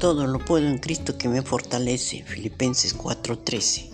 Todo lo puedo en Cristo que me fortalece. Filipenses 4:13.